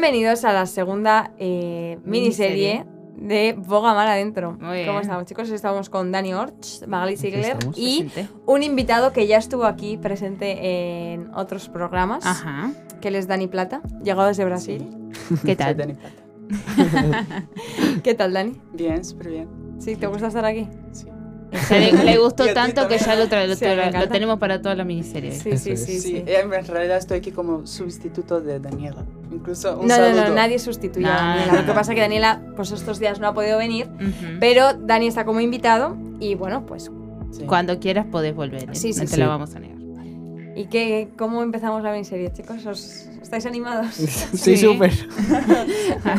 Bienvenidos a la segunda eh, miniserie, de Boga Mar Adentro. Muy bien. ¿Cómo estamos, chicos? Estamos con Dani Orch, Magali Sigler y Presente. un invitado que ya estuvo aquí presente en otros programas, Ajá. que él es Dani Plata, llegado desde Brasil. ¿Qué Soy tal? Dani Plata. ¿Qué tal, Dani? Bien, súper bien. ¿Sí? ¿Te gusta estar aquí? Sí. Ya le, le gustó tanto que ya lo, tra- lo, tra- tenemos para toda la miniserie. Sí, sí, sí, Sí, sí. en realidad estoy aquí como sustituto de Daniela. Incluso un No, no, saludo. no, nadie sustituye a No, Daniela. no, Lo que no. pasa es que Daniela, pues estos días no ha podido venir, pero Dani está como invitado y bueno, pues Sí. Cuando quieras podés volver. ¿eh? Sí, sí, no te lo vamos a negar. ¿Y qué, cómo empezamos la miniserie, chicos? ¿Os, ¿Estáis animados? Sí, Sí. súper.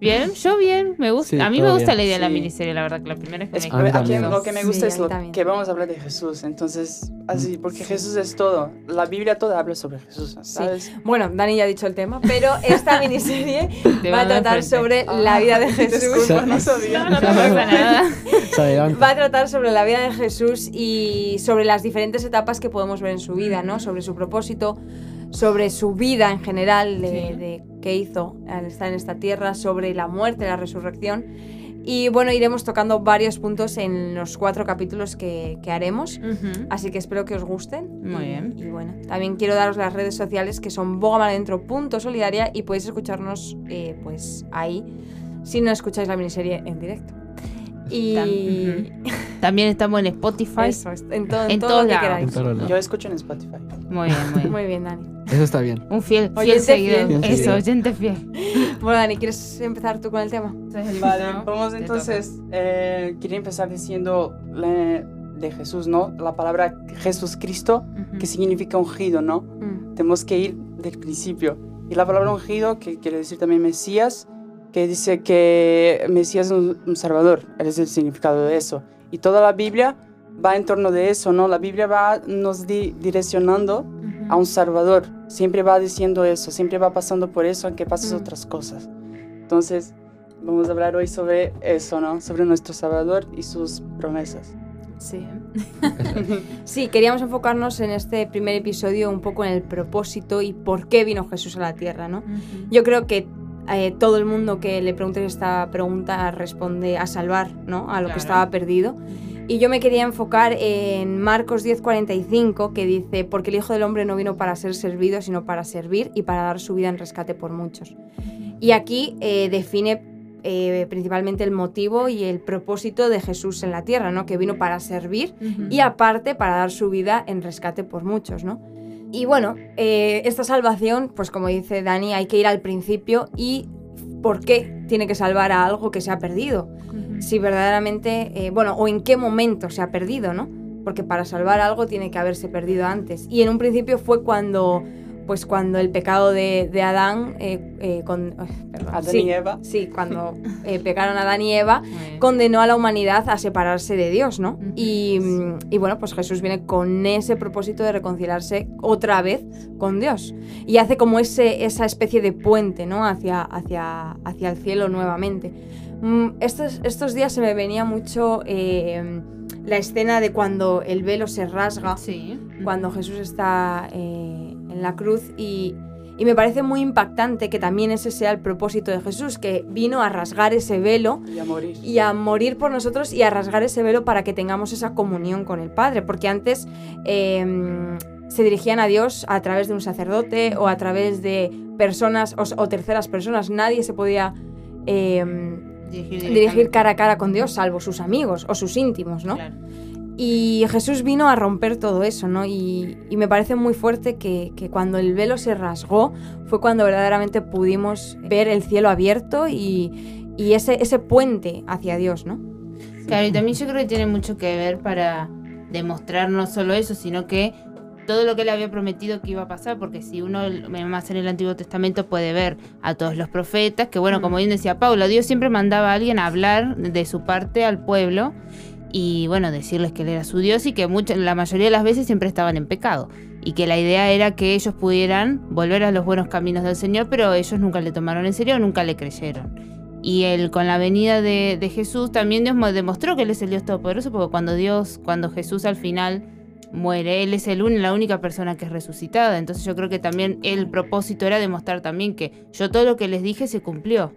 Bien, yo bien, me gusta. Sí, a mí me gusta bien. la idea de la Sí. miniserie, la verdad, que la primera es que Es- me A lo que me gusta Sí, es lo que vamos a hablar de Jesús. Entonces, así, porque Jesús es todo. La Biblia toda habla sobre Jesús, ¿sabes? Bueno, Dani ya ha dicho el tema, pero esta miniserie Te va a tratar sobre Ah, la vida de Jesús. Disculpa, no. No, no pasa nada. Va a tratar sobre la vida de Jesús y sobre las diferentes etapas que podemos ver en su vida, ¿no? Sobre su propósito, sobre su vida en general, de, Sí. de qué hizo al estar en esta tierra, sobre la muerte, la resurrección. Y bueno, iremos tocando varios puntos en los cuatro capítulos que, que haremos. Ujú. Así que espero que os gusten. Muy Y- bien. Y bueno, también quiero daros las redes sociales que son bogamaladentro.solidaria y podéis escucharnos eh, pues ahí si no escucháis la miniserie en directo. Y Tam- También estamos en Spotify. eso, es, en, todo, en En todo todos lo que queráis. En. Yo escucho en Spotify. Muy bien, muy bien. Muy bien, Dani. Eso está bien. Un fiel, fiel Oyente seguidor. fiel. Eso, oyente fiel. Bueno, Dani, ¿quieres empezar tú con el tema? Vale, vamos Te entonces. Eh, quería empezar diciendo la- de Jesús, ¿no? La palabra Jesús Cristo, que significa ungido, ¿no? Mm, tenemos que ir del principio. Y la palabra ungido, que quiere decir también Mesías, que dice que Mesías es un, un salvador, es el significado de eso. Y toda la Biblia va en torno de eso, ¿no? La Biblia va nos di- direccionando. A un salvador, siempre va diciendo eso, siempre va pasando por eso, aunque pases Mm. otras cosas. Entonces, vamos a hablar hoy sobre eso, ¿no? Sobre nuestro salvador y sus promesas. Sí. Sí, queríamos enfocarnos en este primer episodio un poco en el propósito y por qué vino Jesús a la tierra, ¿no? Yo creo que eh, todo el mundo que le pregunte esta pregunta responde a salvar, ¿no? A lo Claro. que estaba perdido. Y yo me quería enfocar en Marcos 10:45, que dice, porque el Hijo del Hombre no vino para ser servido, sino para servir y para dar su vida en rescate por muchos. Y aquí eh, define eh, principalmente el motivo y el propósito de Jesús en la tierra, ¿no? Que vino para servir Ujú. y aparte para dar su vida en rescate por muchos, ¿no? Y bueno, eh, esta salvación, pues como dice Dani, hay que ir al principio y por qué tiene que salvar a algo que se ha perdido. Ujú. Si verdaderamente, eh, bueno, o en qué momento se ha perdido, ¿no? Porque para salvar algo tiene que haberse perdido antes. Y en un principio fue cuando, pues cuando el pecado de, de Adán, eh, eh, con, perdón, Adán sí, y Eva. sí, cuando eh, pecaron Adán y Eva, condenó a la humanidad a separarse de Dios, ¿no? Y, mm, y bueno, pues Jesús viene con ese propósito de reconciliarse otra vez con Dios. Y hace como ese, esa especie de puente, ¿no? Hacia, hacia, hacia el cielo nuevamente. Mm, Estos, estos días se me venía mucho eh, la escena de cuando el velo se rasga Sí. cuando Jesús está eh, en la cruz y, y me parece muy impactante que también ese sea el propósito de Jesús, que vino a rasgar ese velo Y a morir. y a morir por nosotros y a rasgar ese velo para que tengamos esa comunión con el Padre, porque antes eh, se dirigían a Dios a través de un sacerdote o a través de personas o, o terceras personas, nadie se podía... eh, Dirigir, dirigir cara a cara con Dios, salvo sus amigos o sus íntimos, ¿no? Claro. Y Jesús vino a romper todo eso, ¿no? Y, y me parece muy fuerte que, que cuando el velo se rasgó fue cuando verdaderamente pudimos ver el cielo abierto y, y ese, ese puente hacia Dios, ¿no? Claro, y también yo creo que tiene mucho que ver para demostrar no solo eso, sino que todo lo que él había prometido que iba a pasar, porque si uno más en el Antiguo Testamento puede ver a todos los profetas, que bueno, Mm. como bien decía Paula, Dios siempre mandaba a alguien a hablar de su parte al pueblo y bueno, decirles que él era su Dios y que mucha- la mayoría de las veces siempre estaban en pecado. Y que la idea era que ellos pudieran volver a los buenos caminos del Señor, pero ellos nunca le tomaron en serio, nunca le creyeron. Y él, con la venida de, de Jesús, también Dios mo- demostró que Él es el Dios Todopoderoso, porque cuando Dios, cuando Jesús al final muere. Él es el la única persona que es resucitada. Entonces yo creo que también el propósito era demostrar también que yo todo lo que les dije se cumplió.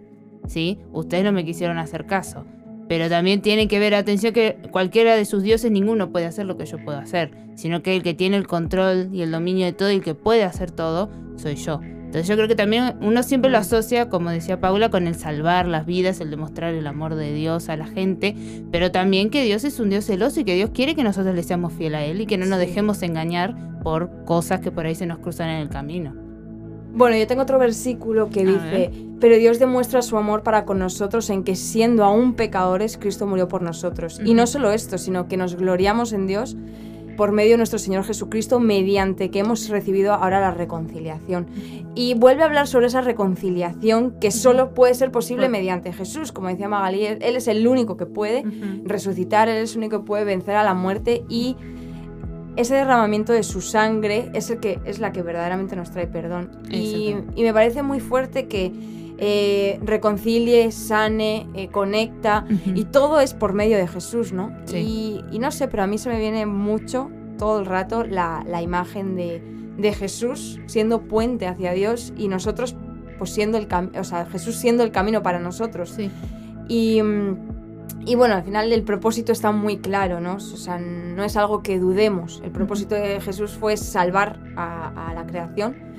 ¿Sí? Ustedes no me quisieron hacer caso. Pero también tienen que ver, atención, que cualquiera de sus dioses, ninguno puede hacer lo que yo puedo hacer. Sino que el que tiene el control y el dominio de todo y el que puede hacer todo, soy yo. Entonces yo creo que también uno siempre lo asocia, como decía Paula, con el salvar las vidas, el demostrar el amor de Dios a la gente, pero también que Dios es un Dios celoso y que Dios quiere que nosotros le seamos fiel a Él y que no nos Sí. dejemos engañar por cosas que por ahí se nos cruzan en el camino. Bueno, yo tengo otro versículo que A dice, pero Dios demuestra su amor para con nosotros en que siendo aún pecadores, Cristo murió por nosotros. Y no solo esto, sino que nos gloriamos en Dios por medio de nuestro Señor Jesucristo, mediante que hemos recibido ahora la reconciliación. Y vuelve a hablar sobre esa reconciliación que solo puede ser posible mediante Jesús. Como decía Magalí, Él es el único que puede resucitar, Él es el único que puede vencer a la muerte y ese derramamiento de su sangre es, el que, es la que verdaderamente nos trae perdón. Y me parece muy fuerte que eh, reconcilie, sane, eh, conecta y todo es por medio de Jesús, ¿no? Sí. Y, y no sé, pero a mí se me viene mucho todo el rato la, la imagen de, de Jesús siendo puente hacia Dios y nosotros pues siendo el o sea, Jesús siendo el camino para nosotros. Sí. Y, y bueno, al final el propósito está muy claro, ¿no? O sea, no es algo que dudemos. El propósito de Jesús fue salvar a, a la creación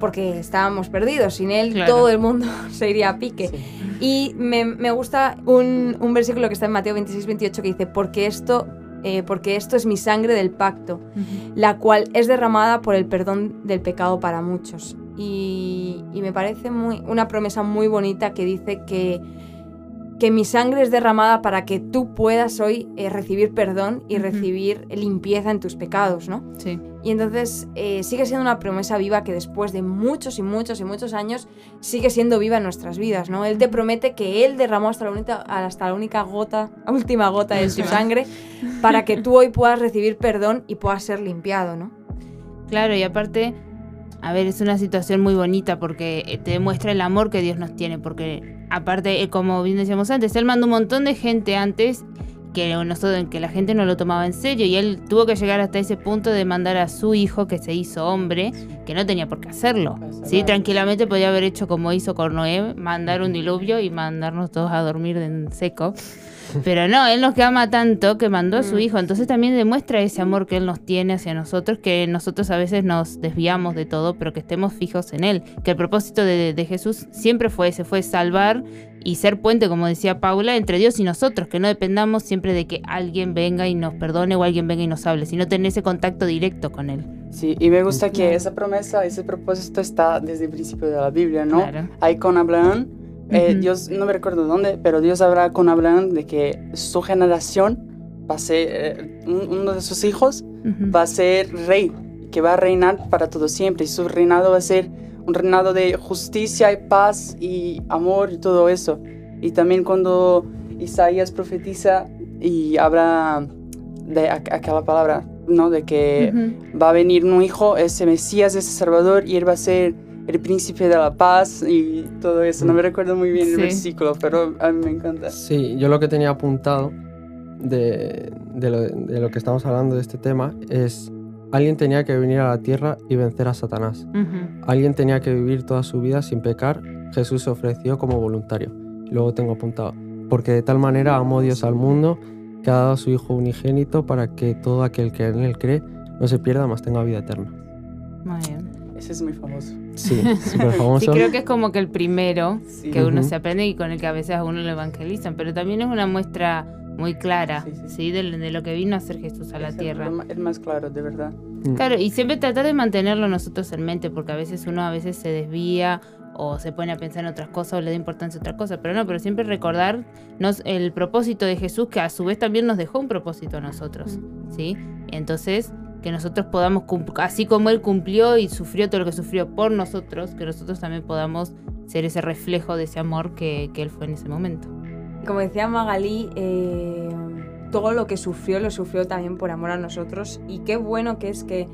porque estábamos perdidos. Sin él Claro. todo el mundo se iría a pique. Sí. Y me, me gusta un, un versículo que está en Mateo 26, 28 que dice, porque esto, eh, porque esto es mi sangre del pacto, la cual es derramada por el perdón del pecado para muchos. Y, y me parece muy, una promesa muy bonita que dice que, que mi sangre es derramada para que tú puedas hoy eh, recibir perdón y recibir limpieza en tus pecados, ¿no? Sí. Y entonces eh, sigue siendo una promesa viva que después de muchos y muchos y muchos años sigue siendo viva en nuestras vidas, ¿no? Él te promete que Él derramó hasta la única, hasta la única gota, última gota de su sangre para que tú hoy puedas recibir perdón y puedas ser limpiado, ¿no? Claro, y aparte, a ver, es una situación muy bonita porque eh, te demuestra el amor que Dios nos tiene, porque aparte, eh, como bien decíamos antes, Él mandó un montón de gente antes que nosotros, que la gente no lo tomaba en serio y Él tuvo que llegar hasta ese punto de mandar a su hijo que se hizo hombre, que no tenía por qué hacerlo. Sí, tranquilamente podía haber hecho como hizo con Noé, mandar un diluvio y mandarnos todos a dormir en seco. Pero no, Él nos ama tanto que mandó a su Mm. hijo. Entonces también demuestra ese amor que Él nos tiene hacia nosotros, que nosotros a veces nos desviamos de todo, pero que estemos fijos en Él. Que el propósito de, de Jesús siempre fue ese, fue salvar y ser puente, como decía Paula, entre Dios y nosotros, que no dependamos siempre de que alguien venga y nos perdone o alguien venga y nos hable, sino tener ese contacto directo con Él. Sí, y me gusta que esa promesa, ese propósito está desde el principio de la Biblia, ¿no? Claro. Ahí con Abraham, eh. Dios, no me recuerdo dónde, pero Dios habla con Abraham de que su generación va a ser, eh, un- uno de sus hijos va a ser rey, que va a reinar para todo siempre, y su reinado va a ser un reinado de justicia y paz y amor y todo eso. Y también cuando Isaías profetiza y habla de aqu- aquella palabra, ¿no? De que va a venir un hijo, ese Mesías, ese Salvador, y él va a ser el príncipe de la paz y todo eso. No me recuerdo muy bien el Sí. versículo, pero a mí me encanta. Sí, yo lo que tenía apuntado de, de lo, de lo que estamos hablando de este tema es alguien tenía que venir a la tierra y vencer a Satanás. Alguien tenía que vivir toda su vida sin pecar. Jesús se ofreció como voluntario. Luego tengo apuntado. Porque de tal manera amó Dios al mundo que ha dado a su Hijo unigénito para que todo aquel que en él cree no se pierda, mas tenga vida eterna. Muy bien. Ese es muy famoso. Sí, súper Sí, famoso. creo que es como que el primero Sí. que uno Ujú. se aprende y con el que a veces a uno lo evangelizan, pero también es una muestra muy clara, Sí, ¿sí? sí, sí. De, de lo que vino a hacer Jesús a la Es el- tierra. El, ma- el más claro, de verdad. Mm. Claro, y siempre tratar de mantenerlo nosotros en mente, porque a veces uno a veces se desvía o se pone a pensar en otras cosas o le da importancia a otras cosas, pero no, pero siempre recordar nos, el propósito de Jesús, que a su vez también nos dejó un propósito a nosotros, ¿sí? Entonces, que nosotros podamos, así como Él cumplió y sufrió todo lo que sufrió por nosotros, que nosotros también podamos ser ese reflejo de ese amor que, que Él fue en ese momento. Como decía Magalí, eh, todo lo que sufrió lo sufrió también por amor a nosotros y qué bueno que es que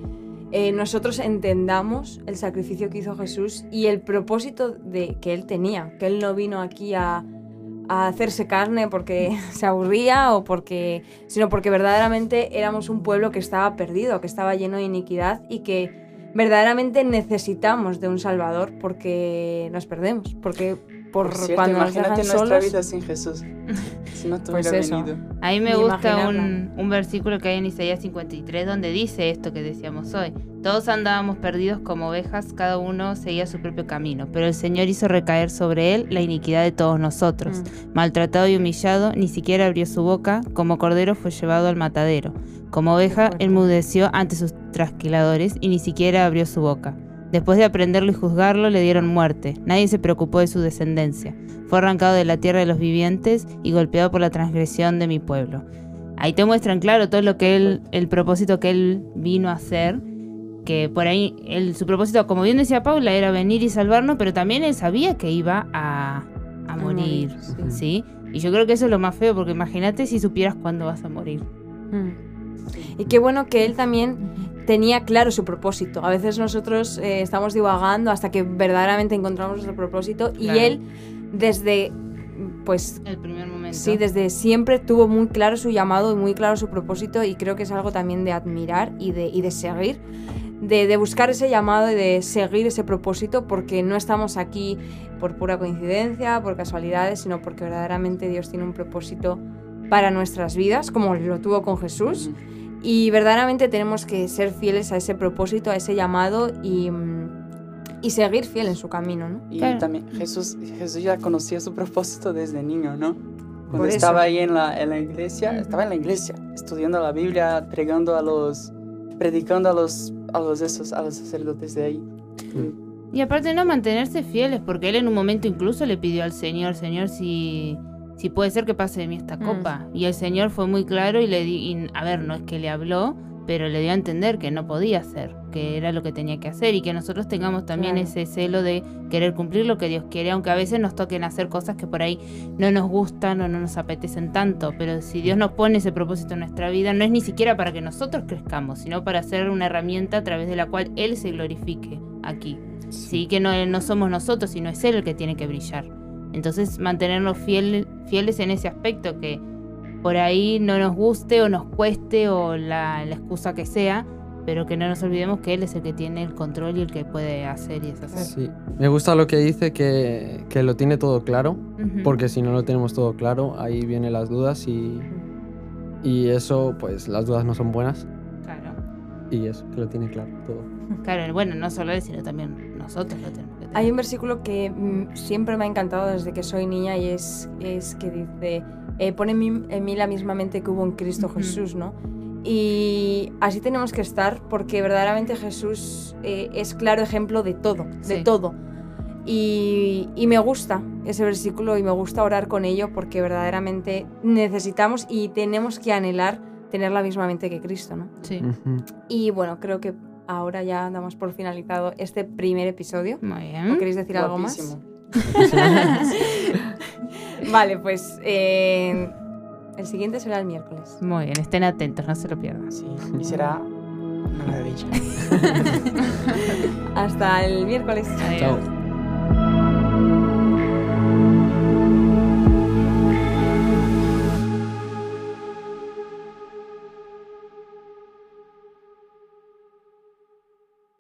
eh, nosotros entendamos el sacrificio que hizo Jesús y el propósito de, que Él tenía, que Él no vino aquí a, a hacerse carne porque se aburría o porque, sino porque verdaderamente éramos un pueblo que estaba perdido, que estaba lleno de iniquidad y que verdaderamente necesitamos de un Salvador porque nos perdemos, porque por, Por cierto, cuando nos imagínate dejan nuestra solos. vida sin Jesús. Si no Pues tuviera eso. venido. A mí me Ni gusta un, un versículo que hay en Isaías 53 donde dice esto que decíamos hoy. Todos andábamos perdidos como ovejas, cada uno seguía su propio camino, pero el Señor hizo recaer sobre él la iniquidad de todos nosotros. Mm. Maltratado y humillado, ni siquiera abrió su boca, como cordero fue llevado al matadero. Como oveja, enmudeció ante sus trasquiladores y ni siquiera abrió su boca. Después de aprenderlo y juzgarlo, le dieron muerte. Nadie se preocupó de su descendencia. Fue arrancado de la tierra de los vivientes y golpeado por la transgresión de mi pueblo. Ahí te muestran claro todo lo que él, el propósito que él vino a hacer. Que por ahí, él, su propósito, como bien decía Paula, era venir y salvarnos, pero también él sabía que iba a, a morir. sí. ¿sí? Y yo creo que eso es lo más feo, porque imagínate si supieras cuándo vas a morir. Mm. Y qué bueno que él también tenía claro su propósito. A veces nosotros eh, estamos divagando hasta que verdaderamente encontramos nuestro propósito y Claro. él desde pues El primer momento. sí, desde siempre tuvo muy claro su llamado y muy claro su propósito y creo que es algo también de admirar y de, y de seguir. De, de buscar ese llamado y de seguir ese propósito porque no estamos aquí por pura coincidencia, por casualidades, sino porque verdaderamente Dios tiene un propósito para nuestras vidas, como lo tuvo con Jesús. Y verdaderamente tenemos que ser fieles a ese propósito, a ese llamado y, y seguir fiel en su camino, ¿no? Y Claro. también Jesús, Jesús ya conocía su propósito desde niño, ¿no? Cuando estaba ahí en la, en la iglesia, estaba en la iglesia, estudiando la Biblia, pregando a los, predicando a los, a los esos, a los sacerdotes de ahí. Y aparte no mantenerse fieles, porque él en un momento incluso le pidió al Señor, Señor, si, si puede ser que pase de mí esta Mm. copa. Y el Señor fue muy claro y le di, y, a ver, no es que le habló, pero le dio a entender que no podía hacer, que era lo que tenía que hacer y que nosotros tengamos también Claro. ese celo de querer cumplir lo que Dios quiere, aunque a veces nos toquen hacer cosas que por ahí no nos gustan o no nos apetecen tanto, pero si Dios nos pone ese propósito en nuestra vida, no es ni siquiera para que nosotros crezcamos, sino para ser una herramienta a través de la cual Él se glorifique aquí. Sí, que no, no somos nosotros, sino es Él el que tiene que brillar. Entonces, mantenernos fiel- fieles en ese aspecto, que por ahí no nos guste o nos cueste o la, la excusa que sea, pero que no nos olvidemos que Él es el que tiene el control y el que puede hacer y deshacer. Sí. Me gusta lo que dice que, que lo tiene todo claro, Ujú. porque si no lo tenemos todo claro, ahí vienen las dudas y, y eso, pues las dudas no son buenas. Claro. Y eso, que lo tiene claro todo. Claro, bueno, no solo Él, sino también nosotros lo tenemos. Hay un versículo que mm, siempre me ha encantado desde que soy niña y es, es que dice, eh, pone en mí, en mí la misma mente que hubo en Cristo. Jesús, ¿no? Y así tenemos que estar porque verdaderamente Jesús eh, es claro ejemplo de todo, de todo. Y, y me gusta ese versículo y me gusta orar con ello porque verdaderamente necesitamos y tenemos que anhelar tener la misma mente que Cristo, ¿no? Sí. Y bueno, creo que ahora ya damos por finalizado este primer episodio. Muy ¿O bien. queréis decir algo más? Vale, pues eh, el siguiente será el miércoles. Muy bien, estén atentos, no se lo pierdan. Sí, y será una maravilla. Hasta el miércoles. Adiós. Chao.